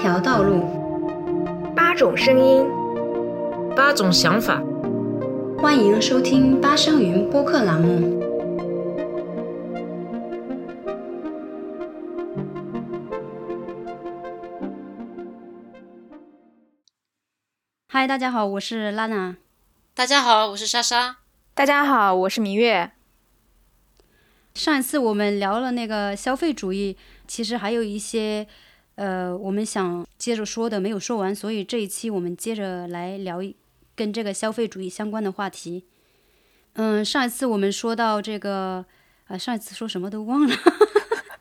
条道路，八种声音，八种想法。欢迎收听八声云播客栏目。嗨，大家好，我是拉娜。大家好，我是莎莎。大家好，我是明月。上一次我们聊了那个消费主义，其实还有一些呃，我们想接着说的没有说完，所以这一期我们接着来聊一跟这个消费主义相关的话题。嗯，上一次我们说到这个，啊，上一次说什么都忘了。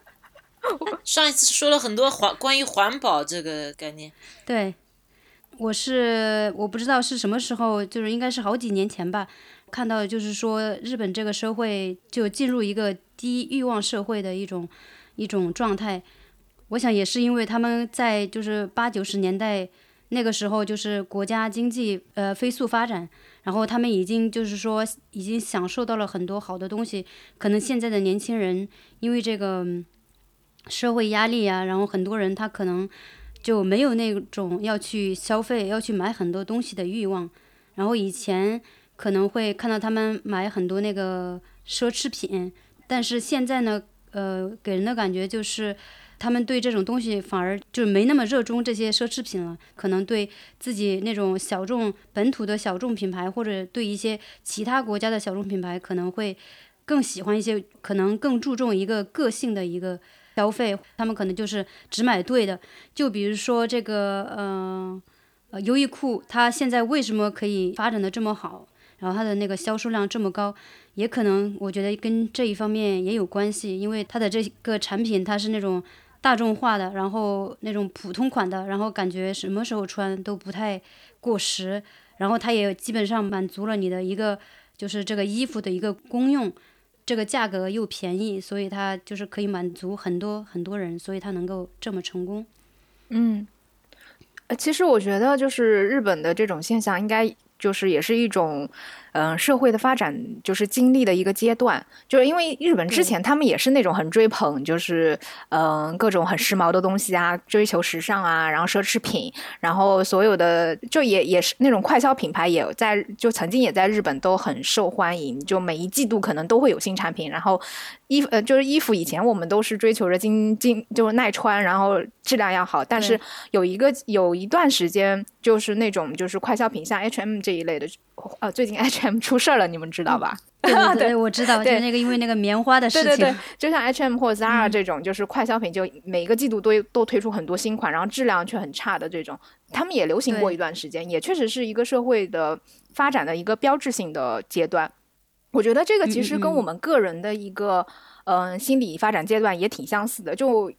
上一次说了很多环关于环保这个概念。对，我是我不知道是什么时候，就是应该是好几年前吧，看到就是说日本这个社会就进入一个低欲望社会的一种一种状态。我想也是因为他们在就是八九十年代那个时候，就是国家经济呃飞速发展，然后他们已经就是说已经享受到了很多好的东西。可能现在的年轻人因为这个社会压力啊，然后很多人他可能就没有那种要去消费、要去买很多东西的欲望。然后以前可能会看到他们买很多那个奢侈品，但是现在呢，呃，给人的感觉就是。他们对这种东西反而就没那么热衷这些奢侈品了，可能对自己那种小众本土的小众品牌，或者对一些其他国家的小众品牌，可能会更喜欢一些，可能更注重一个个性的一个消费。他们可能就是只买对的。就比如说这个，呃，呃，优衣库，它现在为什么可以发展的这么好？然后它的那个销售量这么高，也可能我觉得跟这一方面也有关系，因为它的这个产品它是那种。大众化的，然后那种普通款的，然后感觉什么时候穿都不太过时，然后它也基本上满足了你的一个就是这个衣服的一个功用，这个价格又便宜，所以它就是可以满足很多很多人，所以它能够这么成功。嗯，其实我觉得就是日本的这种现象，应该就是也是一种。嗯，社会的发展就是经历的一个阶段，就是因为日本之前他们也是那种很追捧，就是嗯各种很时髦的东西啊，追求时尚啊，然后奢侈品，然后所有的就也也是那种快消品牌也在就曾经也在日本都很受欢迎，就每一季度可能都会有新产品，然后衣服呃就是衣服以前我们都是追求着经经就是耐穿，然后质量要好，但是有一个有一段时间就是那种就是快消品像 H M 这一类的。呃，最近 H&M 出事儿了，你们知道吧？对 对，我知道，就那个因为那个棉花的事情。对对对，就像 H&M 或 Zara 这种，就是快消品，就每个季度都都推出很多新款，然后质量却很差的这种，他们也流行过一段时间，也确实是一个社会的发展的一个标志性的阶段。我觉得这个其实跟我们个人的一个嗯心理发展阶段也挺相似的，就。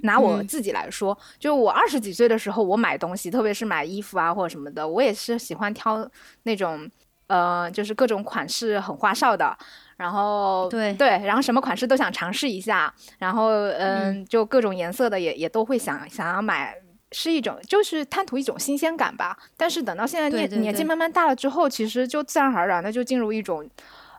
拿我自己来说，就我二十几岁的时候，我买东西，特别是买衣服啊或者什么的，我也是喜欢挑那种，呃，就是各种款式很花哨的，然后对对，然后什么款式都想尝试一下，然后嗯，就各种颜色的也也都会想想要买，是一种就是贪图一种新鲜感吧。但是等到现在年年纪慢慢大了之后，其实就自然而然的就进入一种，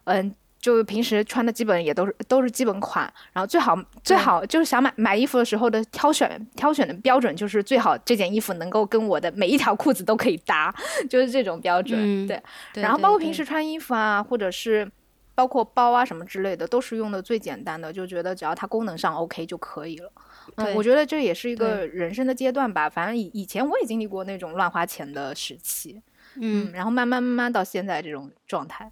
嗯。就平时穿的基本也都是都是基本款，然后最好最好就是想买买衣服的时候的挑选挑选的标准就是最好这件衣服能够跟我的每一条裤子都可以搭，就是这种标准。对，然后包括平时穿衣服啊，或者是包括包啊什么之类的，都是用的最简单的，就觉得只要它功能上 OK 就可以了。嗯，我觉得这也是一个人生的阶段吧。反正以以前我也经历过那种乱花钱的时期，嗯，然后慢慢慢慢到现在这种状态。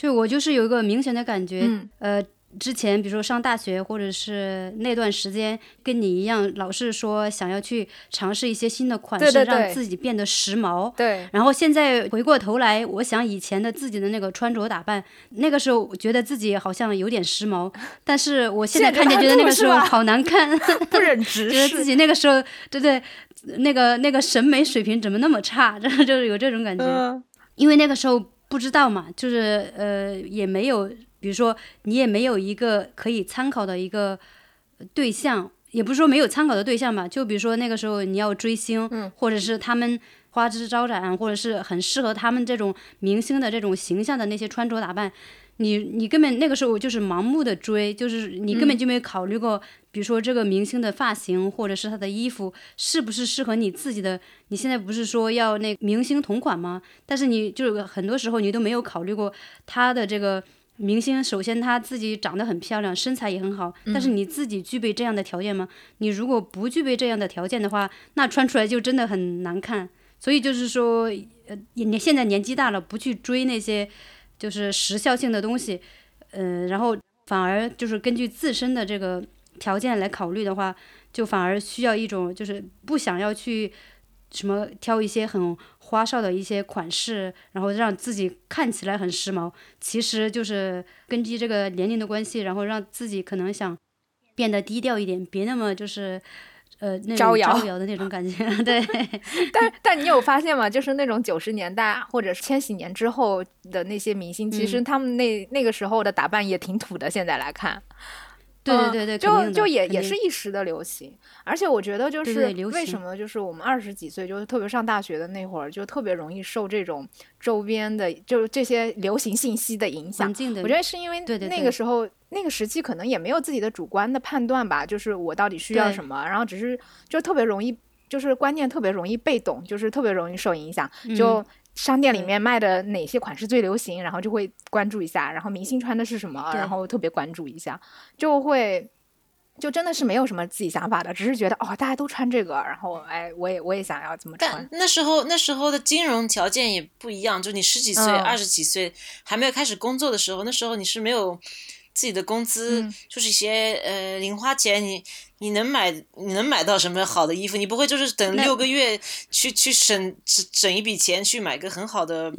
对，我就是有一个明显的感觉，呃，之前比如说上大学或者是那段时间，跟你一样，老是说想要去尝试一些新的款式，让自己变得时髦。对。然后现在回过头来，我想以前的自己的那个穿着打扮，那个时候觉得自己好像有点时髦，但是我现在看见觉得那个时候好难看，不忍直视，觉得自己那个时候，对对，那个那个审美水平怎么那么差，就是有这种感觉，因为那个时候。不知道嘛，就是呃，也没有，比如说你也没有一个可以参考的一个对象，也不是说没有参考的对象吧。就比如说那个时候你要追星，或者是他们花枝招展，或者是很适合他们这种明星的这种形象的那些穿着打扮，你你根本那个时候就是盲目的追，就是你根本就没有考虑过，比如说这个明星的发型或者是他的衣服是不是适合你自己的。你现在不是说要那明星同款吗？但是你就是很多时候你都没有考虑过他的这个明星，首先他自己长得很漂亮，身材也很好，但是你自己具备这样的条件吗？你如果不具备这样的条件的话，那穿出来就真的很难看。所以就是说，呃，你现在年纪大了，不去追那些。就是时效性的东西，嗯，然后反而就是根据自身的这个条件来考虑的话，就反而需要一种就是不想要去什么挑一些很花哨的一些款式，然后让自己看起来很时髦。其实就是根据这个年龄的关系，然后让自己可能想变得低调一点，别那么就是。呃，招摇的那种感觉，对。但但你有发现吗？就是那种九十年代或者是千禧年之后的那些明星，其实他们那那个时候的打扮也挺土的。现在来看，对对对对，就就也也是一时的流行。而且我觉得，就是为什么就是我们二十几岁，就是特别上大学的那会儿，就特别容易受这种周边的，就是这些流行信息的影响。我觉得是因为那个时候。那个时期可能也没有自己的主观的判断吧，就是我到底需要什么，然后只是就特别容易，就是观念特别容易被动，就是特别容易受影响。就商店里面卖的哪些款式最流行，然后就会关注一下，然后明星穿的是什么，然后特别关注一下，就会就真的是没有什么自己想法的，只是觉得哦大家都穿这个，然后哎我也我也想要怎么穿。那时候那时候的金融条件也不一样，就你十几岁、二十几岁还没有开始工作的时候，那时候你是没有。自己的工资就是一些呃零花钱，你你能买你能买到什么好的衣服？你不会就是等六个月去去省省省一笔钱去买个很好的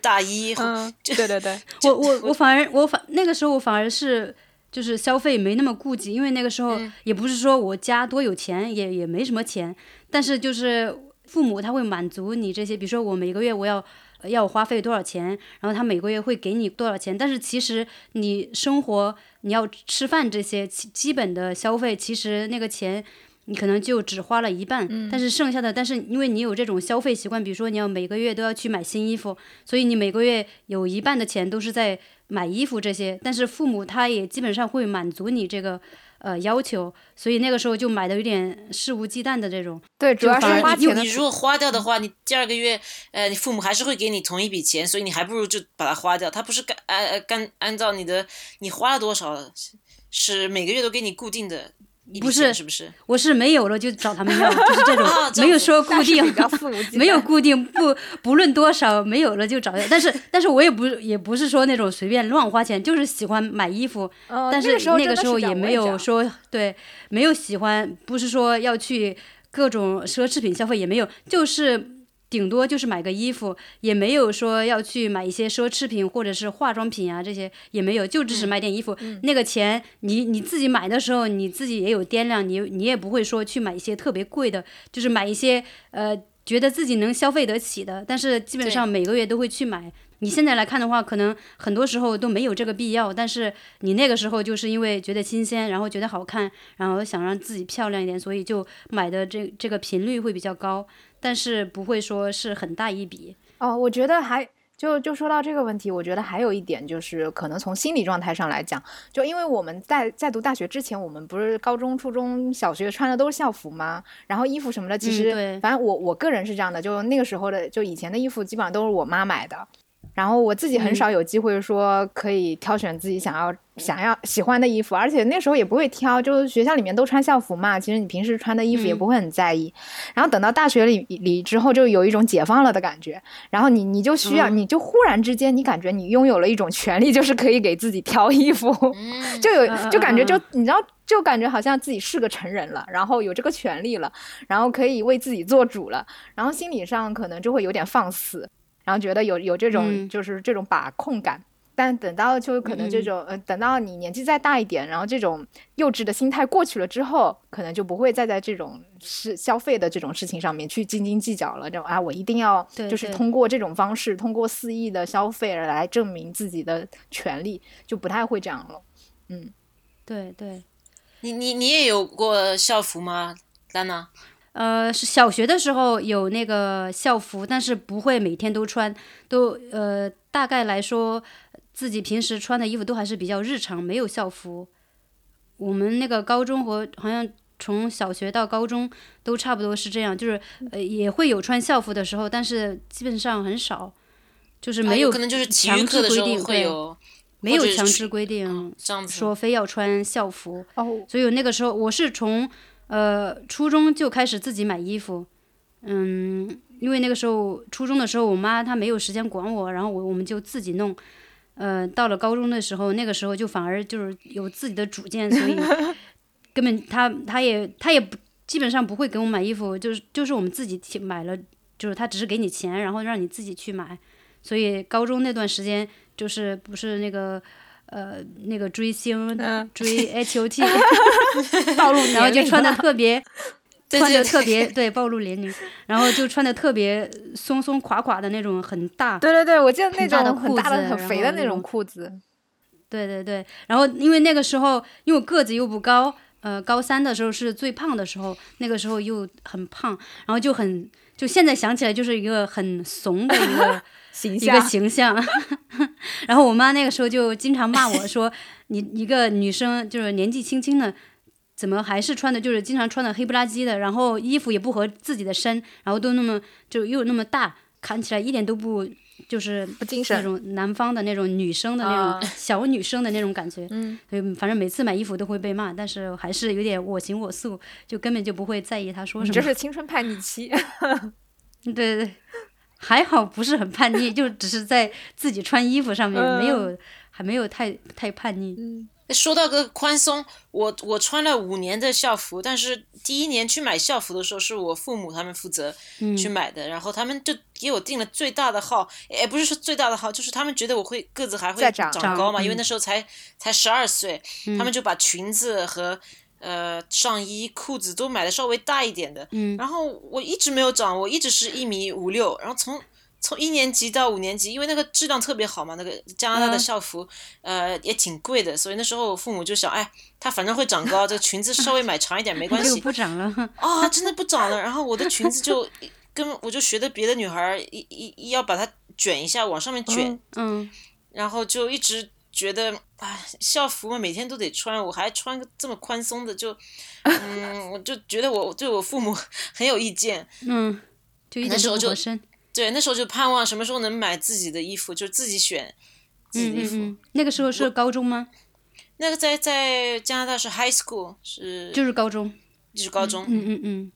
大衣？嗯，对对对，我我我反而我反那个时候我反而是就是消费没那么顾忌，因为那个时候也不是说我家多有钱，也也没什么钱，但是就是父母他会满足你这些，比如说我每个月我要。要花费多少钱？然后他每个月会给你多少钱？但是其实你生活你要吃饭这些基本的消费，其实那个钱你可能就只花了一半。但是剩下的，但是因为你有这种消费习惯，比如说你要每个月都要去买新衣服，所以你每个月有一半的钱都是在买衣服这些。但是父母他也基本上会满足你这个。呃，要求，所以那个时候就买的有点肆无忌惮的这种。对，主要是花钱。你如果花掉的话，你第二个月，呃，你父母还是会给你同一笔钱，所以你还不如就把它花掉。他不是干按干按照你的你花了多少，是每个月都给你固定的。不是，是不是？我是没有了就找他们要，就是这种，没有说固定，没有固定，不不论多少，没有了就找。但是，但是我也不也不是说那种随便乱花钱，就是喜欢买衣服。但是那个时候也没有说对，没有喜欢，不是说要去各种奢侈品消费，也没有，就是。顶多就是买个衣服，也没有说要去买一些奢侈品或者是化妆品啊，这些也没有，就只是买点衣服。那个钱，你你自己买的时候，你自己也有掂量，你你也不会说去买一些特别贵的，就是买一些呃觉得自己能消费得起的。但是基本上每个月都会去买。你现在来看的话，可能很多时候都没有这个必要，但是你那个时候就是因为觉得新鲜，然后觉得好看，然后想让自己漂亮一点，所以就买的这这个频率会比较高。但是不会说是很大一笔哦，我觉得还就就说到这个问题，我觉得还有一点就是，可能从心理状态上来讲，就因为我们在在读大学之前，我们不是高中、初中小学穿的都是校服吗？然后衣服什么的，其实反正我我个人是这样的，就那个时候的，就以前的衣服基本上都是我妈买的。然后我自己很少有机会说可以挑选自己想要想要喜欢的衣服，而且那时候也不会挑，就是学校里面都穿校服嘛。其实你平时穿的衣服也不会很在意。然后等到大学里里之后，就有一种解放了的感觉。然后你你就需要，你就忽然之间，你感觉你拥有了一种权利，就是可以给自己挑衣服，就有就感觉就你知道，就感觉好像自己是个成人了，然后有这个权利了，然后可以为自己做主了，然后心理上可能就会有点放肆。然后觉得有有这种就是这种把控感，但等到就可能这种呃，等到你年纪再大一点，然后这种幼稚的心态过去了之后，可能就不会再在这种是消费的这种事情上面去斤斤计较了。这种啊，我一定要就是通过这种方式，通过肆意的消费来证明自己的权利，就不太会这样了。嗯，对对，你你你也有过校服吗，丹娜？呃，是小学的时候有那个校服，但是不会每天都穿，都呃大概来说，自己平时穿的衣服都还是比较日常，没有校服。我们那个高中和好像从小学到高中都差不多是这样，就是呃也会有穿校服的时候，但是基本上很少，就是没有可能就是体育课的时候会有，没有强制规定说非要穿校服。哦，所以那个时候我是从呃初中就开始自己买衣服，嗯，因为那个时候初中的时候我妈她没有时间管我，然后我我们就自己弄。呃，到了高中的时候，那个时候就反而就是有自己的主见，所以 根本他他也他也不基本上不会给我买衣服，就是就是我们自己买了，就是他只是给你钱，然后让你自己去买。所以高中那段时间就是不是那个呃那个追星追 H O T，然后就穿的特别。穿的特别对暴露年龄，然后就穿的特别松松垮垮的那种很大，对对对，我记得那种很大的很肥的那种裤子，对对对，然后因为那个时候因为我个子又不高，呃，高三的时候是最胖的时候，那个时候又很胖，然后就很就现在想起来就是一个很怂的一个形象，一个形象，然后我妈那个时候就经常骂我 说，你一个女生就是年纪轻轻的。怎么还是穿的，就是经常穿的黑不拉几的，然后衣服也不合自己的身，然后都那么就又那么大，看起来一点都不就是不精神那种南方的那种女生的那种小女生的那种感觉。嗯，所以反正每次买衣服都会被骂，但是还是有点我行我素，就根本就不会在意他说什么。这是青春叛逆期。对 对对，还好不是很叛逆，就只是在自己穿衣服上面没有还没有太太叛逆。嗯。说到个宽松，我我穿了五年的校服，但是第一年去买校服的时候，是我父母他们负责去买的，然后他们就给我定了最大的号，也不是说最大的号，就是他们觉得我会个子还会长。高嘛，因为那时候才才十二岁，他们就把裙子和呃上衣、裤子都买的稍微大一点的，嗯然后我一直没有长，我一直是一米五六，然后从。从一年级到五年级，因为那个质量特别好嘛，那个加拿大的校服，呃，也挺贵的，所以那时候父母就想，哎，他反正会长高，这个裙子稍微买长一点没关 系。不长了啊，真的不长了。然后我的裙子就跟我就学的别的女孩一一一要把它卷一下，往上面卷，嗯，然后就一直觉得，哎，校服嘛，每天都得穿，我还穿个这么宽松的，就，嗯，我就觉得我对我父母 很有意见，嗯，就一点都不合身。对，那时候就盼望什么时候能买自己的衣服，就自己选自己的衣服。那个时候是高中吗？那个在在加拿大是 high school，是就是高中，就是高中。嗯嗯嗯。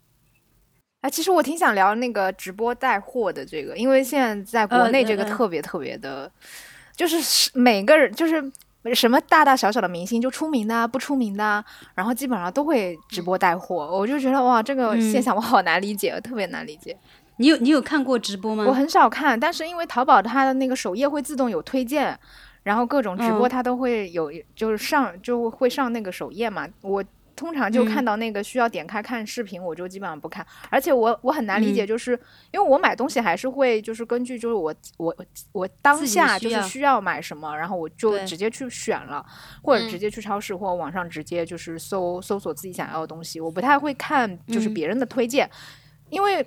哎，其实我挺想聊那个直播带货的这个，因为现在在国内这个特别特别的，就是每个人就是什么大大小小的明星，就出名的不出名的，然后基本上都会直播带货。我就觉得哇，这个现象我好难理解，特别难理解。你有你有看过直播吗？我很少看，但是因为淘宝它的那个首页会自动有推荐，然后各种直播它都会有，就是上就会上那个首页嘛。我通常就看到那个需要点开看视频，我就基本上不看。而且我我很难理解，就是因为我买东西还是会就是根据就是我我我当下就是需要买什么，然后我就直接去选了，或者直接去超市或网上直接就是搜搜索自己想要的东西。我不太会看就是别人的推荐，因为。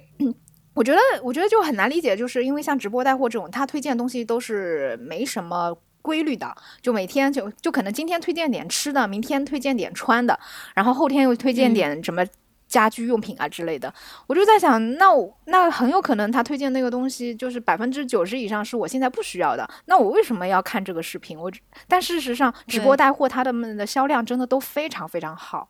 我觉得，我觉得就很难理解，就是因为像直播带货这种，他推荐的东西都是没什么规律的，就每天就就可能今天推荐点吃的，明天推荐点穿的，然后后天又推荐点什么家居用品啊之类的。我就在想，那我那很有可能他推荐那个东西就是百分之九十以上是我现在不需要的，那我为什么要看这个视频？我但事实上，直播带货他的们的销量真的都非常非常好，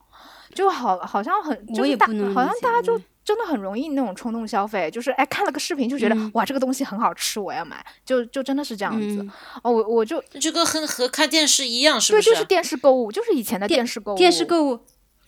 就好好像很就是大好像大家就。真的很容易那种冲动消费，就是哎看了个视频就觉得哇这个东西很好吃，我要买，就就真的是这样子。哦，我我就这个和和看电视一样，是不是？对，就是电视购物，就是以前的电视购物。电视购物。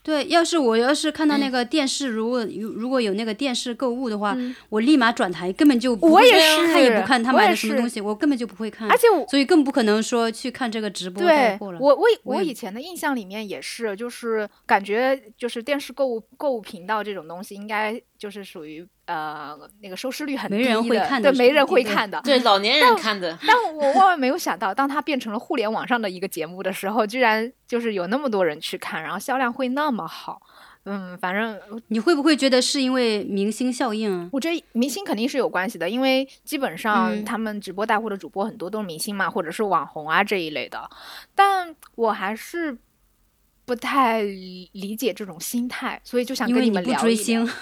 对，要是我要是看到那个电视，如果有如果有那个电视购物的话，我立马转台，根本就我也是看也不看他买的什么东西，我根本就不会看。而且我所以更不可能说去看这个直播带货了。我我我以前的印象里面也是，就是感觉就是电视购物购物频道这种东西，应该就是属于。呃，那个收视率很低的，对，没人会看的，对老年人看的。但我万万没有想到，当它变成了互联网上的一个节目的时候，居然就是有那么多人去看，然后销量会那么好。嗯，反正你会不会觉得是因为明星效应啊？我觉得明星肯定是有关系的，因为基本上他们直播带货的主播很多都是明星嘛，或者是网红啊这一类的。但我还是不太理解这种心态，所以就想跟你们聊追星。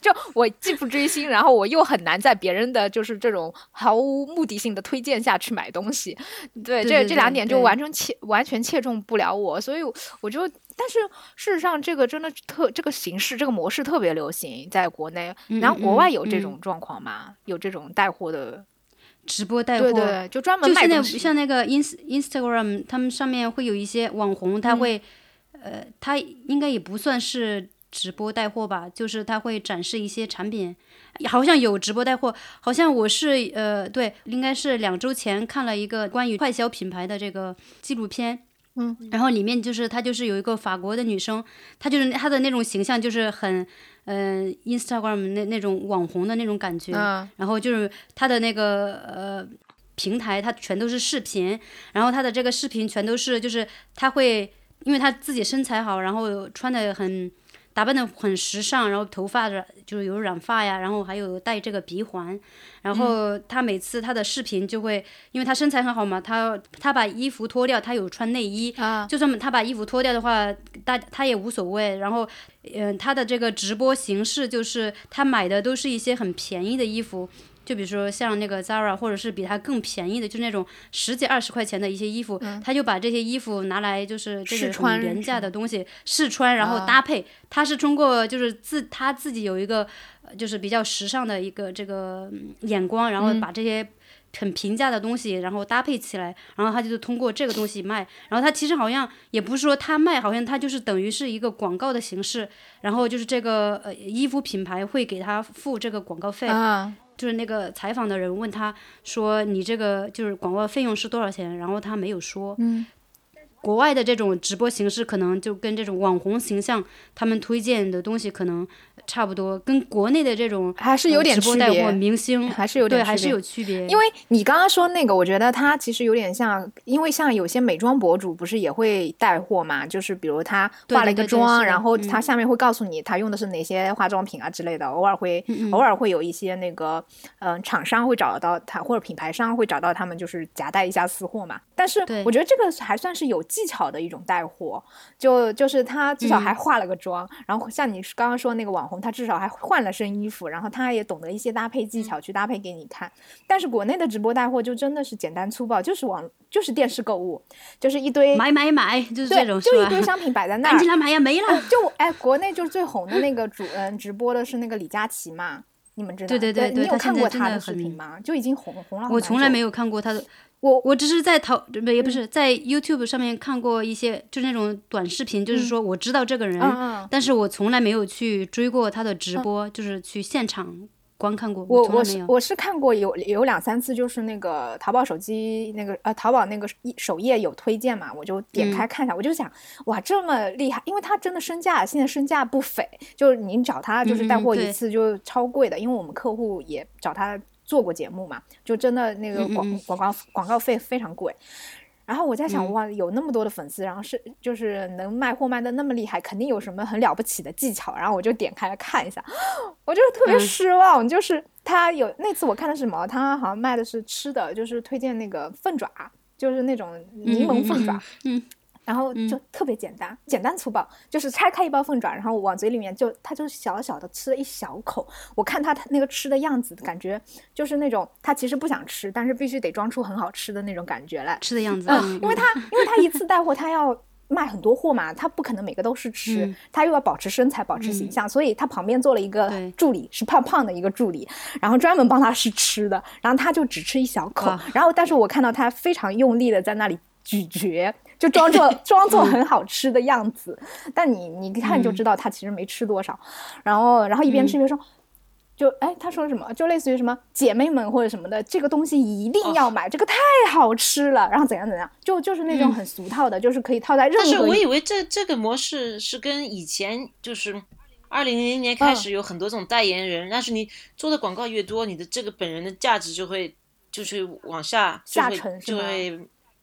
就我既不追星，然后我又很难在别人的就是这种毫无目的性的推荐下去买东西，对，这这两点就完全切完全切中不了我，所以我就，但是事实上这个真的特这个形式这个模式特别流行在国内，然后国外有这种状况吗？有这种带货的直播带货，对对，就专门就现在像那个 ins Instagram，他们上面会有一些网红，他会，呃，他应该也不算是。直播带货吧，就是他会展示一些产品，好像有直播带货，好像我是呃对，应该是两周前看了一个关于快消品牌的这个纪录片，嗯，然后里面就是她就是有一个法国的女生，她就是她的那种形象就是很嗯 Instagram 那那种网红的那种感觉，然后就是他的那个呃平台，它全都是视频，然后他的这个视频全都是就是他会，因为他自己身材好，然后穿的很。打扮的很时尚，然后头发染就是有染发呀，然后还有戴这个鼻环，然后他每次他的视频就会，因为他身材很好嘛，他他把衣服脱掉，他有穿内衣，就算他把衣服脱掉的话，大他也无所谓。然后，嗯，他的这个直播形式就是他买的都是一些很便宜的衣服。就比如说像那个 Zara，或者是比它更便宜的，就那种十几二十块钱的一些衣服，他就把这些衣服拿来就是这个很廉价的东西试穿，然后搭配。他是通过就是自他自己有一个就是比较时尚的一个这个眼光，然后把这些很平价的东西然后搭配起来，然后他就通过这个东西卖。然后他其实好像也不是说他卖，好像他就是等于是一个广告的形式，然后就是这个呃衣服品牌会给他付这个广告费。就是那个采访的人问他说：“你这个就是广告费用是多少钱？”然后他没有说。嗯，国外的这种直播形式可能就跟这种网红形象，他们推荐的东西可能。差不多，跟国内的这种还是有点区别。明星还是有点对，还是有区别。因为你刚刚说那个，我觉得他其实有点像，因为像有些美妆博主不是也会带货嘛？就是比如他化了一个妆，然后他下面会告诉你他用的是哪些化妆品啊之类的。偶尔会偶尔会有一些那个嗯厂商会找到他，或者品牌商会找到他们，就是夹带一下私货嘛。但是我觉得这个还算是有技巧的一种带货，就就是他至少还化了个妆，然后像你刚刚说那个网红。他至少还换了身衣服，然后他也懂得一些搭配技巧去搭配给你看。但是国内的直播带货就真的是简单粗暴，就是网就是电视购物，就是一堆买买买，就是这种，就一堆 商品摆在那儿，赶紧来买呀，没了。就哎，国内就是最红的那个主嗯直播的是那个李佳琦嘛，你们知道？对对对，你有看过他的视频吗？就已经红红了。我从来没有看过他的。我我只是在淘不也不是在 YouTube 上面看过一些，就是那种短视频，就是说我知道这个人，但是我从来没有去追过他的直播，就是去现场观看过。我我是我是看过有有两三次，就是那个淘宝手机那个呃淘宝那个首页有推荐嘛，我就点开看一下，我就想哇这么厉害，因为他真的身价现在身价不菲，就是您找他就是带货一次就超贵的，因为我们客户也找他。做过节目嘛，就真的那个广广告广告费非常贵，然后我在想哇，有那么多的粉丝，然后是就是能卖货卖的那么厉害，肯定有什么很了不起的技巧，然后我就点开来看一下，我就特别失望，就是他有那次我看的是什么，他好像卖的是吃的，就是推荐那个凤爪，就是那种柠檬凤爪，嗯。然后就特别简单，简单粗暴，就是拆开一包凤爪，然后往嘴里面就，他就小小的吃了一小口。我看他他那个吃的样子，感觉就是那种他其实不想吃，但是必须得装出很好吃的那种感觉来吃的样子。嗯，因为他 因为他一次带货，他要卖很多货嘛，他不可能每个都是吃，他又要保持身材、保持形象，所以他旁边做了一个助理，是胖胖的一个助理，然后专门帮他试吃的，然后他就只吃一小口，然后但是我看到他非常用力的在那里咀嚼。就装作 装作很好吃的样子，但你你一看就知道他其实没吃多少，然后然后一边吃一边说，就哎他说什么？就类似于什么姐妹们或者什么的，这个东西一定要买，这个太好吃了，然后怎样怎样，就就是那种很俗套的，就是可以套在任何。但是我以为这这个模式是跟以前就是二零零零年开始有很多种代言人，但是你做的广告越多，你的这个本人的价值就会就是往下下沉，就会。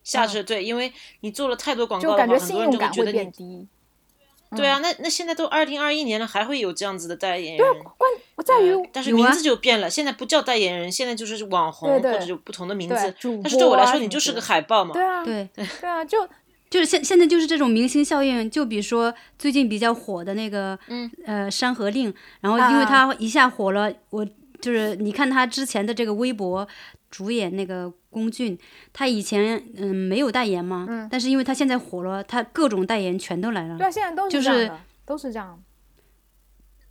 下车对，因为你做了太多广告，就感觉信用感会变低。对啊，那那现在都二零二一年了，还会有这样子的代言人？对，关在于，但是名字就变了，现在不叫代言人，现在就是网红或者就不同的名字。但是对我来说，你就是个海报嘛。对啊，对对 啊，就就是现现在就是这种明星效应，就比如说最近比较火的那个，嗯呃，《山河令》，然后因为它一下火了，我就是你看他之前的这个微博。主演那个龚俊，他以前嗯没有代言嘛，嗯，但是因为他现在火了，他各种代言全都来了。对，现在都是这样的，都是这样。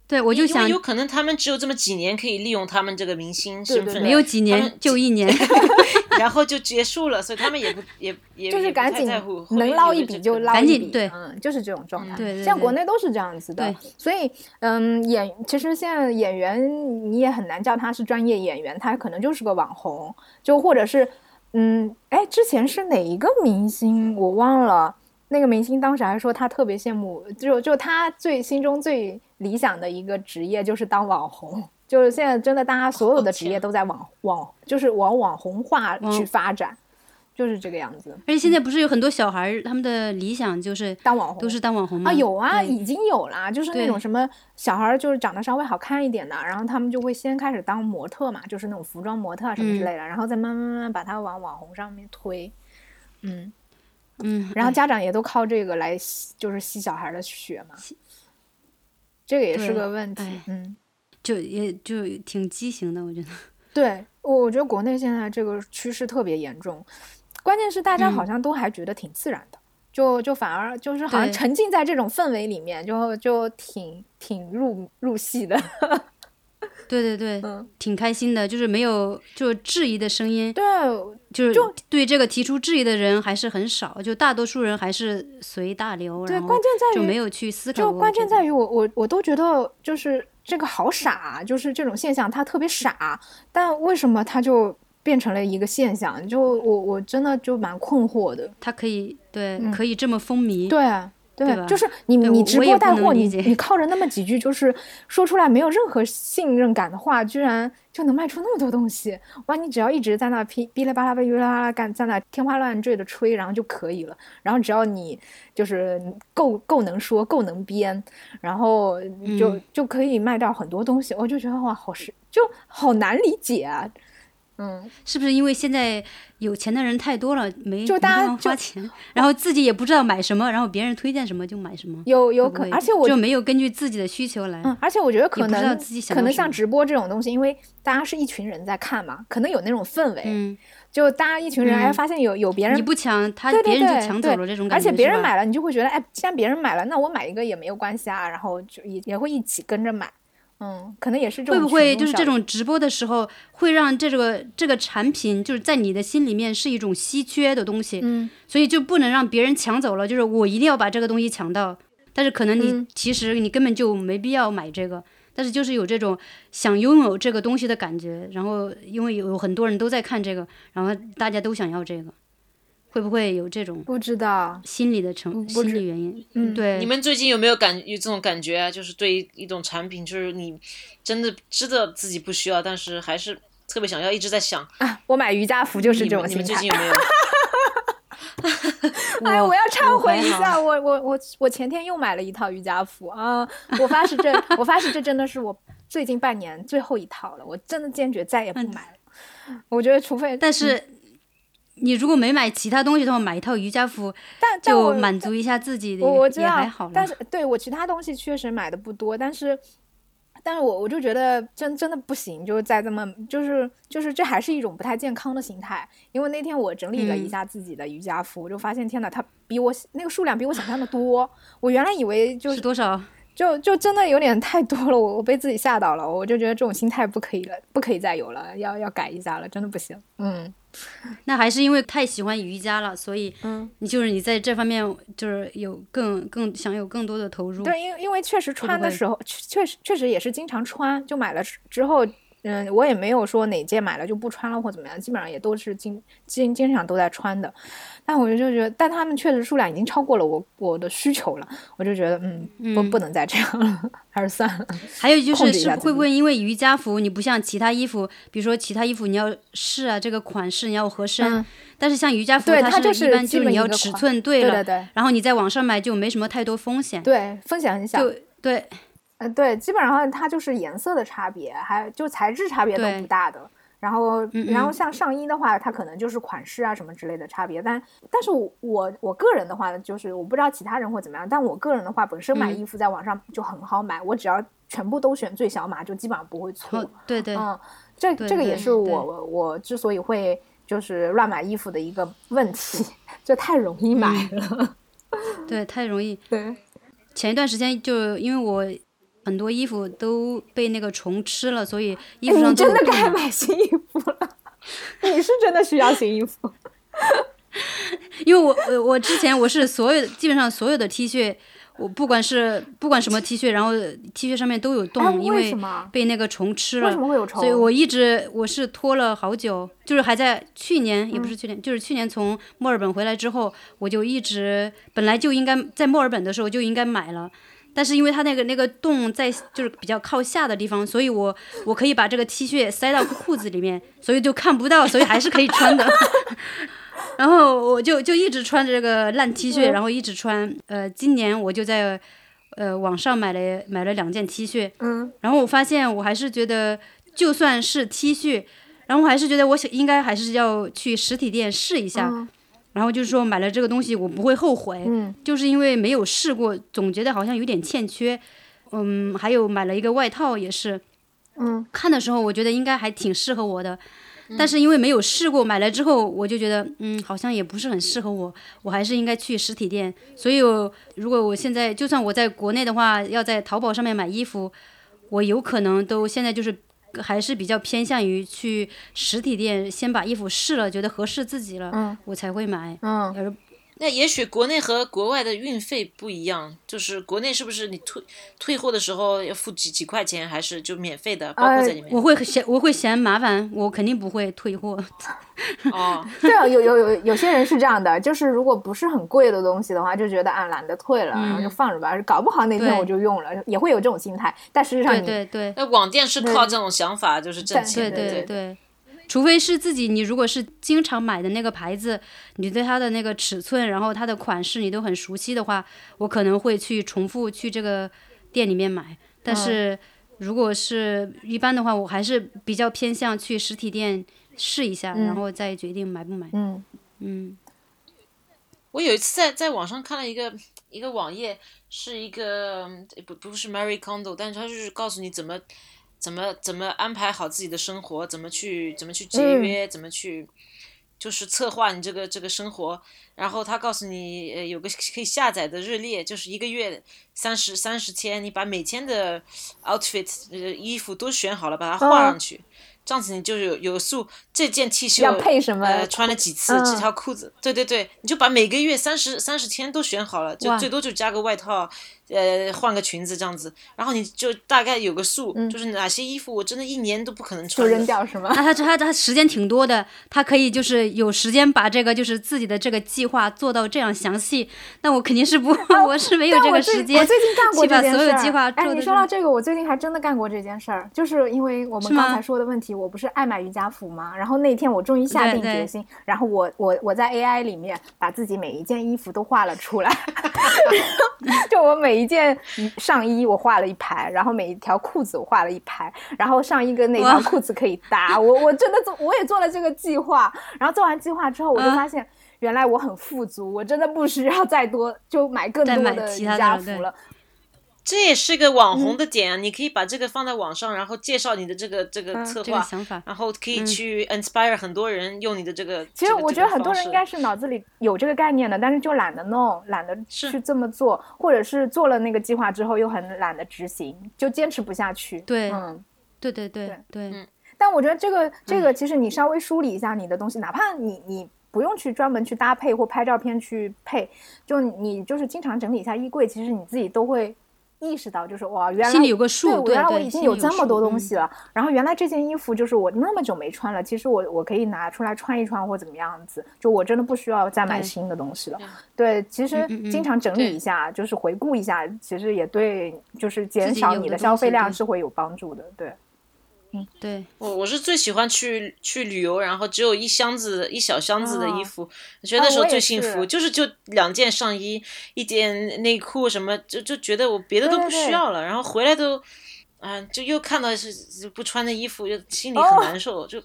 对，我就想，有可能他们只有这么几年可以利用他们这个明星身份，没有几年就一年，然后就结束了，所以他们也不也也就是赶紧能捞一笔就捞一笔，对，嗯，就是这种状态。对，像国内都是这样子的，所以嗯，演其实现在演员你也很难叫他是专业演员，他可能就是个网红，就或者是嗯，哎，之前是哪一个明星我忘了。那个明星当时还说他特别羡慕，就就他最心中最理想的一个职业就是当网红，就是现在真的大家所有的职业都在网网，就是往网红化去发展，就是这个样子。而且现在不是有很多小孩，他们的理想就是当网红，都是当网红吗？啊，有啊，已经有啦，就是那种什么小孩就是长得稍微好看一点的，然后他们就会先开始当模特嘛，就是那种服装模特什么之类的，然后再慢慢慢慢把它往网红上面推，嗯。嗯，然后家长也都靠这个来吸，就是吸小孩的血嘛，这个也是个问题。嗯，就也就挺畸形的，我觉得。对，我我觉得国内现在这个趋势特别严重，关键是大家好像都还觉得挺自然的，就就反而就是好像沉浸在这种氛围里面，就就挺挺入入戏的。对 对对，嗯，挺开心的，就是没有就质疑的声音，对，就是对这个提出质疑的人还是很少，就大多数人还是随大流，对，关键在于就没有去思考。就关键在于我我我都觉得就是这个好傻，就是这种现象它特别傻，但为什么它就变成了一个现象？就我我真的就蛮困惑的。它可以对，可以这么风靡，对。对，就是你你直播带货，你你靠着那么几句就是说出来没有任何信任感的话，居然就能卖出那么多东西。哇，你只要一直在那噼哔哩吧啦哔哩吧啦干，在那天花乱坠的吹，然后就可以了。然后只要你就是够够能说，够能编，然后就就可以卖掉很多东西。我就觉得哇，好是就好难理解啊。嗯，是不是因为现在有钱的人太多了，没就大家花钱，然后自己也不知道买什么，然后别人推荐什么就买什么？有有可，而且我就没有根据自己的需求来。嗯，而且我觉得可能可能像直播这种东西，因为大家是一群人在看嘛，可能有那种氛围。嗯，就大家一群人，哎，发现有有别人你不抢，他别人就抢走了这种感觉。而且别人买了，你就会觉得，哎，既然别人买了，那我买一个也没有关系啊，然后就也也会一起跟着买。嗯，可能也是这种。会不会就是这种直播的时候，会让这个这个产品就是在你的心里面是一种稀缺的东西，嗯，所以就不能让别人抢走了。就是我一定要把这个东西抢到，但是可能你其实你根本就没必要买这个，但是就是有这种想拥有这个东西的感觉。然后因为有很多人都在看这个，然后大家都想要这个。会不会有这种不知道心理的成心理原因？嗯，对。你们最近有没有感有这种感觉啊？就是对一种产品，就是你真的知道自己不需要，但是还是特别想要，一直在想啊。我买瑜伽服就是这种心态。你们最近有没有？哎，我要忏悔一下，我我我我前天又买了一套瑜伽服啊！我发誓这我发誓这真的是我最近半年最后一套了，我真的坚决再也不买了。我觉得除非但是。你如果没买其他东西的话，买一套瑜伽服，但就满足一下自己的也还好。但是对我其他东西确实买的不多，但是，但是我我就觉得真真的不行，就是再这么就是就是这还是一种不太健康的心态。因为那天我整理了一下自己的瑜伽服，我就发现天呐，它比我那个数量比我想象的多。我原来以为就是多少，就就真的有点太多了，我我被自己吓到了。我就觉得这种心态不可以了，不可以再有了，要要改一下了，真的不行。嗯。那还是因为太喜欢瑜伽了，所以你就是你在这方面就是有更更想有更多的投入。对，因为因为确实穿的时候，确实确实也是经常穿，就买了之后嗯，我也没有说哪件买了就不穿了或怎么样，基本上也都是经经经常都在穿的。但我就觉得，但他们确实数量已经超过了我我的需求了，我就觉得，嗯，不不能再这样了，还是算了。还有就是是会不会因为瑜伽服你不像其他衣服，比如说其他衣服你要试啊，这个款式你要合身，但是像瑜伽服它是一般就是你要尺寸对了，然后你在网上买就没什么太多风险，对，风险很小，对。嗯，对，基本上它就是颜色的差别，还就材质差别都不大的。然后，然后像上衣的话，它可能就是款式啊什么之类的差别。但，但是我我个人的话呢，就是我不知道其他人会怎么样，但我个人的话，本身买衣服在网上就很好买，我只要全部都选最小码，就基本上不会错。对对，嗯，这这个也是我我之所以会就是乱买衣服的一个问题，就太容易买了。对，太容易。对，前一段时间就因为我。很多衣服都被那个虫吃了，所以衣服上真的该买新衣服了。你是真的需要新衣服，因为我我我之前我是所有基本上所有的 T 恤。我不管是不管什么 T 恤，然后 T 恤上面都有洞，因为被那个虫吃了。为什么会有虫？所以我一直我是拖了好久，就是还在去年，也不是去年，就是去年从墨尔本回来之后，我就一直本来就应该在墨尔本的时候就应该买了。但是因为它那个那个洞在就是比较靠下的地方，所以我我可以把这个 T 恤塞到裤子里面，所以就看不到，所以还是可以穿的。然后我就就一直穿着这个烂 T 恤，然后一直穿。呃，今年我就在呃网上买了买了两件 T 恤，嗯，然后我发现我还是觉得就算是 T 恤，然后我还是觉得我想应该还是要去实体店试一下。然后就是说买了这个东西我不会后悔，嗯，就是因为没有试过，总觉得好像有点欠缺，嗯，还有买了一个外套也是，嗯，看的时候我觉得应该还挺适合我的，但是因为没有试过，买了之后我就觉得，嗯，好像也不是很适合我，我还是应该去实体店。所以如果我现在就算我在国内的话，要在淘宝上面买衣服，我有可能都现在就是。还是比较偏向于去实体店，先把衣服试了，觉得合适自己了，我才会买。嗯。那也许国内和国外的运费不一样，就是国内是不是你退退货的时候要付几几块钱，还是就免费的，包括在里面？我会嫌我会嫌麻烦，我肯定不会退货。哦，对啊，有有有有些人是这样的，就是如果不是很贵的东西的话，就觉得啊懒得退了，然后就放着吧，搞不好哪天我就用了，也会有这种心态。但实际上，对对，那网店是靠这种想法就是挣钱，对对对。除非是自己，你如果是经常买的那个牌子，你对它的那个尺寸，然后它的款式你都很熟悉的话，我可能会去重复去这个店里面买。但是如果是一般的话，我还是比较偏向去实体店试一下，然后再决定买不买。嗯嗯。我有一次在在网上看了一个一个网页，是一个不不是 Mary Condo，但是它就是告诉你怎么。怎么怎么安排好自己的生活？怎么去怎么去节约？怎么去就是策划你这个这个生活？然后他告诉你，呃，有个可以下载的日历，就是一个月三十三十天，你把每天的 outfit 呃衣服都选好了，把它画上去。这样子你就有有数这件 T 恤要配什么？呃，穿了几次这条裤子？对对对，你就把每个月三十三十天都选好了，就最多就加个外套，呃，换个裙子这样子，然后你就大概有个数，就是哪些衣服我真的一年都不可能穿，就扔掉是吗？那他他他时间挺多的，他可以就是有时间把这个就是自己的这个计划做到这样详细。那我肯定是不，我是没有这个时间。我最近干过这件事。哎，你说到这个，我最近还真的干过这件事儿，就是因为我们刚才说的问题。我不是爱买瑜伽服吗？然后那天我终于下定决心，然后我我我在 AI 里面把自己每一件衣服都画了出来，就我每一件上衣我画了一排，然后每一条裤子我画了一排，然后上衣跟那条裤子可以搭。我我真的做，我也做了这个计划。然后做完计划之后，我就发现原来我很富足，我真的不需要再多就买更多的瑜伽服了。这也是个网红的点啊！你可以把这个放在网上，然后介绍你的这个这个策划，然后可以去 inspire 很多人用你的这个。其实我觉得很多人应该是脑子里有这个概念的，但是就懒得弄，懒得去这么做，或者是做了那个计划之后又很懒得执行，就坚持不下去。对，嗯，对对对对。但我觉得这个这个其实你稍微梳理一下你的东西，哪怕你你不用去专门去搭配或拍照片去配，就你就是经常整理一下衣柜，其实你自己都会。意识到，就是哇，原来心里有个数，对，原来我已经有这么多东嗯西了。然后原来这件衣服就是我那么久没穿了，其实我我可以拿出来穿一穿或怎么样子，就我真的不需要再买新的东西了。对，其实经常整理一下，就是回顾一下，其实也对，就是减少你的消费量是会有帮助的。对，对，我我是最喜欢去去旅游，然后只有一箱子一小箱子的衣哦服，我觉得那时候最幸福，是。就是就两件上衣，一件内裤什么，就就觉得我别的都不对对。对需要了，然后回来都，啊、就又看到是不穿的衣服，就心里哦。很难受，就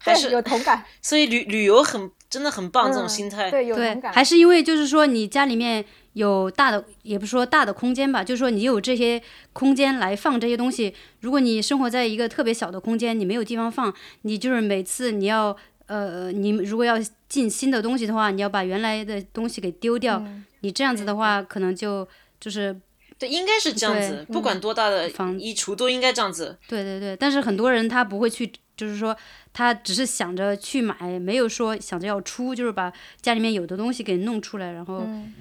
还是，有是同感，所以旅旅游很真的很棒，这种嗯心态。对，有同，感，还是因为就是说你家里面有大的，也不是说大的空间吧，就是说你有这些空间来放这些东西。如果你生活在一个特别小的空间，你没有地方放，你就是每次你要呃，你如果要进新的东西的话，你要把原来的东西给丢掉。嗯你这样子的话，可能就就是对，应该是这样子，不管多大的房衣橱都应该这样子。对对对。但是很多人他不会去，就是说他只是想着去买，没有说想着要出，就是把家里面有的东西给弄出来，然后。嗯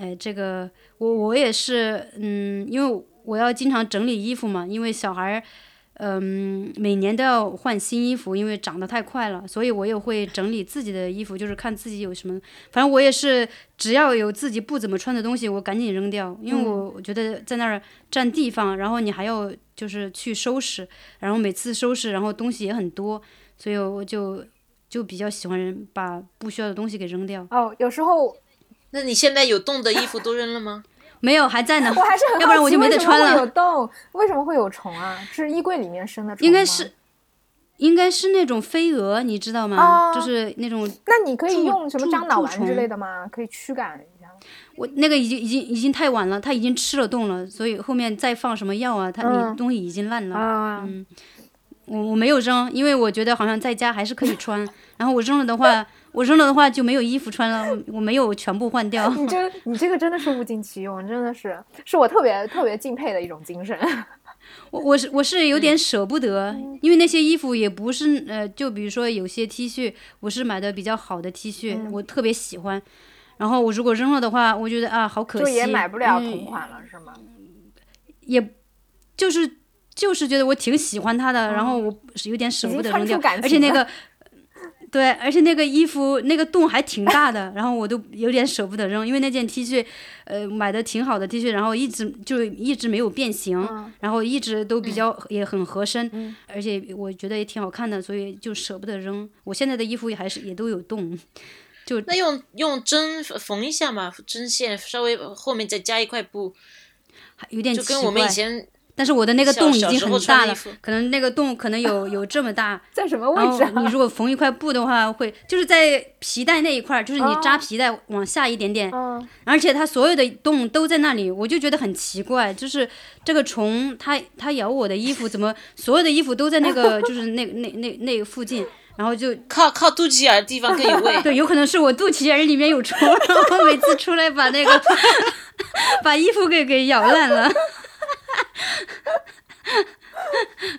哎，这个我我也是，嗯，因为我要经常整理衣服嘛，因为小孩儿，嗯，每年都要换新衣服，因为长得太快了，所以我也会整理自己的衣服，就是看自己有什么，反正我也是，只要有自己不怎么穿的东西，我赶紧扔掉，因为我我觉得在那儿占地方，然后你还要就是去收拾，然后每次收拾，然后东西也很多，所以我就就比较喜欢把不需要的东西给扔掉。哦，有时候那你现在有动的衣服都扔了吗？没有，还在呢，我还是很要不然我就没得穿了会有。洞，为什么会有虫啊？是衣柜里面生的虫吗？应该是，应该是那种飞蛾，你知道吗？哦就是那种那你可以用什么樟脑丸之类的吗？可以驱赶一下。我那个已经已经已经太晚了，它已经吃了洞了，所以后面再放什么药啊，它嗯你东西已经烂了。啊，嗯，我我没有扔，因为我觉得好像在家还是可以穿。然后我扔了的话，我扔了的话就没有衣服穿了，我我没有全部换掉。你这你这个真的是物尽其用，真的是是我特别特别敬佩的一种精神。我我是我是有点舍不得，因为那些衣服也不是呃，就比如说有些 T 恤，我是买的比较好的 T 恤，我特别喜欢。然后我如果扔了的话，我觉得啊，好可惜，就也买不了同款了，是吗？也就是就是觉得我挺喜欢它的，然后我是有点舍不得扔掉而且那个。对，而且那个衣服那个洞还挺大的，然后我都有点舍不得扔，因为那件 T 恤，呃，买的挺好的 T 恤，然后一直就一直没有变形，嗯然后一直都比较、也很合身，而且我觉得也挺好看的，所以就舍不得扔。我现在的衣服也还是也都有洞，就那用用针缝一下嘛，针线稍微后面再加一块布，还有点奇就跟我们以怪。前但是我的那个洞已经很大了可能那个洞可能有 有这么大，在什么位然置啊？后你如果缝一块布的话，会就是在皮带那一块，就是你扎皮带往下一点点，嗯，而且它所有的洞都在那里，我就觉得很奇怪，就是这个虫它它咬我的衣服，怎么所有的衣服都在那个 就是那那那那个附近，然后就靠靠肚脐眼的地方更有味。对，有可能是我肚脐眼里面有虫，然后每次出来把那个 把衣服给给咬烂了。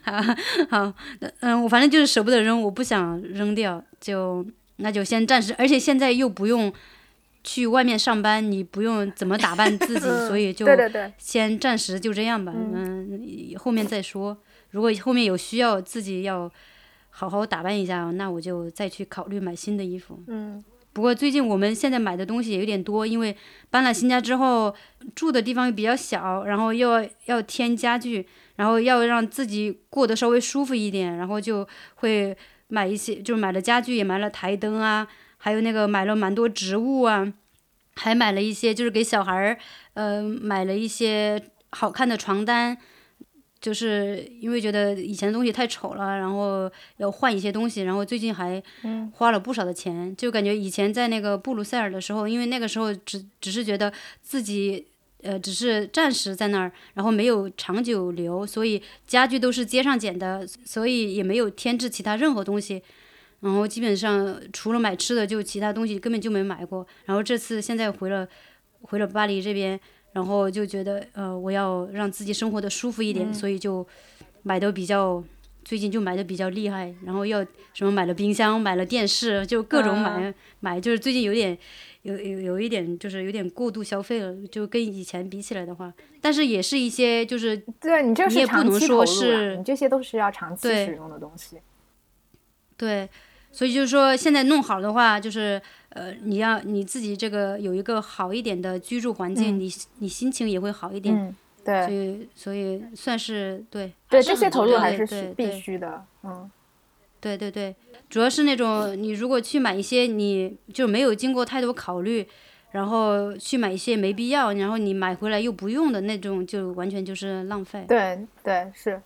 好好，嗯，我反正就是舍不得扔，我不想扔掉，就那就先暂时，而且现在又不用去外面上班，你不用怎么打扮自己，所以 就先暂时就这样吧，嗯，后面再说。如果后面有需要自己要好好打扮一下，那我就再去考虑买新的衣服。嗯，不过最近我们现在买的东西也有点多，因为搬了新家之后，住的地方又比较小，然后又要添家具，然后要让自己过得稍微舒服一点，然后就会买一些，就是买了家具，也买了台灯啊，还有那个买了蛮多植物啊，还买了一些就是给小孩儿，呃，买了一些好看的床单。就是因为觉得以前的东西太丑了，然后要换一些东西，然后最近还花了不少的钱，就感觉以前在那个布鲁塞尔的时候，因为那个时候只只是觉得自己呃只是暂时在那儿，然后没有长久留，所以家具都是街上捡的，所以也没有添置其他任何东西。然后基本上除了买吃的，就其他东西根本就没买过。然后这次现在回了回了巴黎这边，然后就觉得呃我要让自己生活的舒服一点，所以就买的比较最近就买的比较厉害，然后要什么买了冰箱，买了电视，就各种买、买，就是最近有点有有有一点就是有点过度消费了，就跟以前比起来的话，但是也是一些就是对你这是长期投入，你这些都是要长期使用的东西。对，所以就是说现在弄好的话，就是呃，你要你自己这个有一个好一点的居住环境，你你心情也会好一点。对，所以所以算是对。对这些投入还是必须的，嗯。对对对，主要是那种你如果去买一些你就没有经过太多考虑，然后去买一些没必要，然后你买回来又不用的那种，就完全就是浪费。对对是，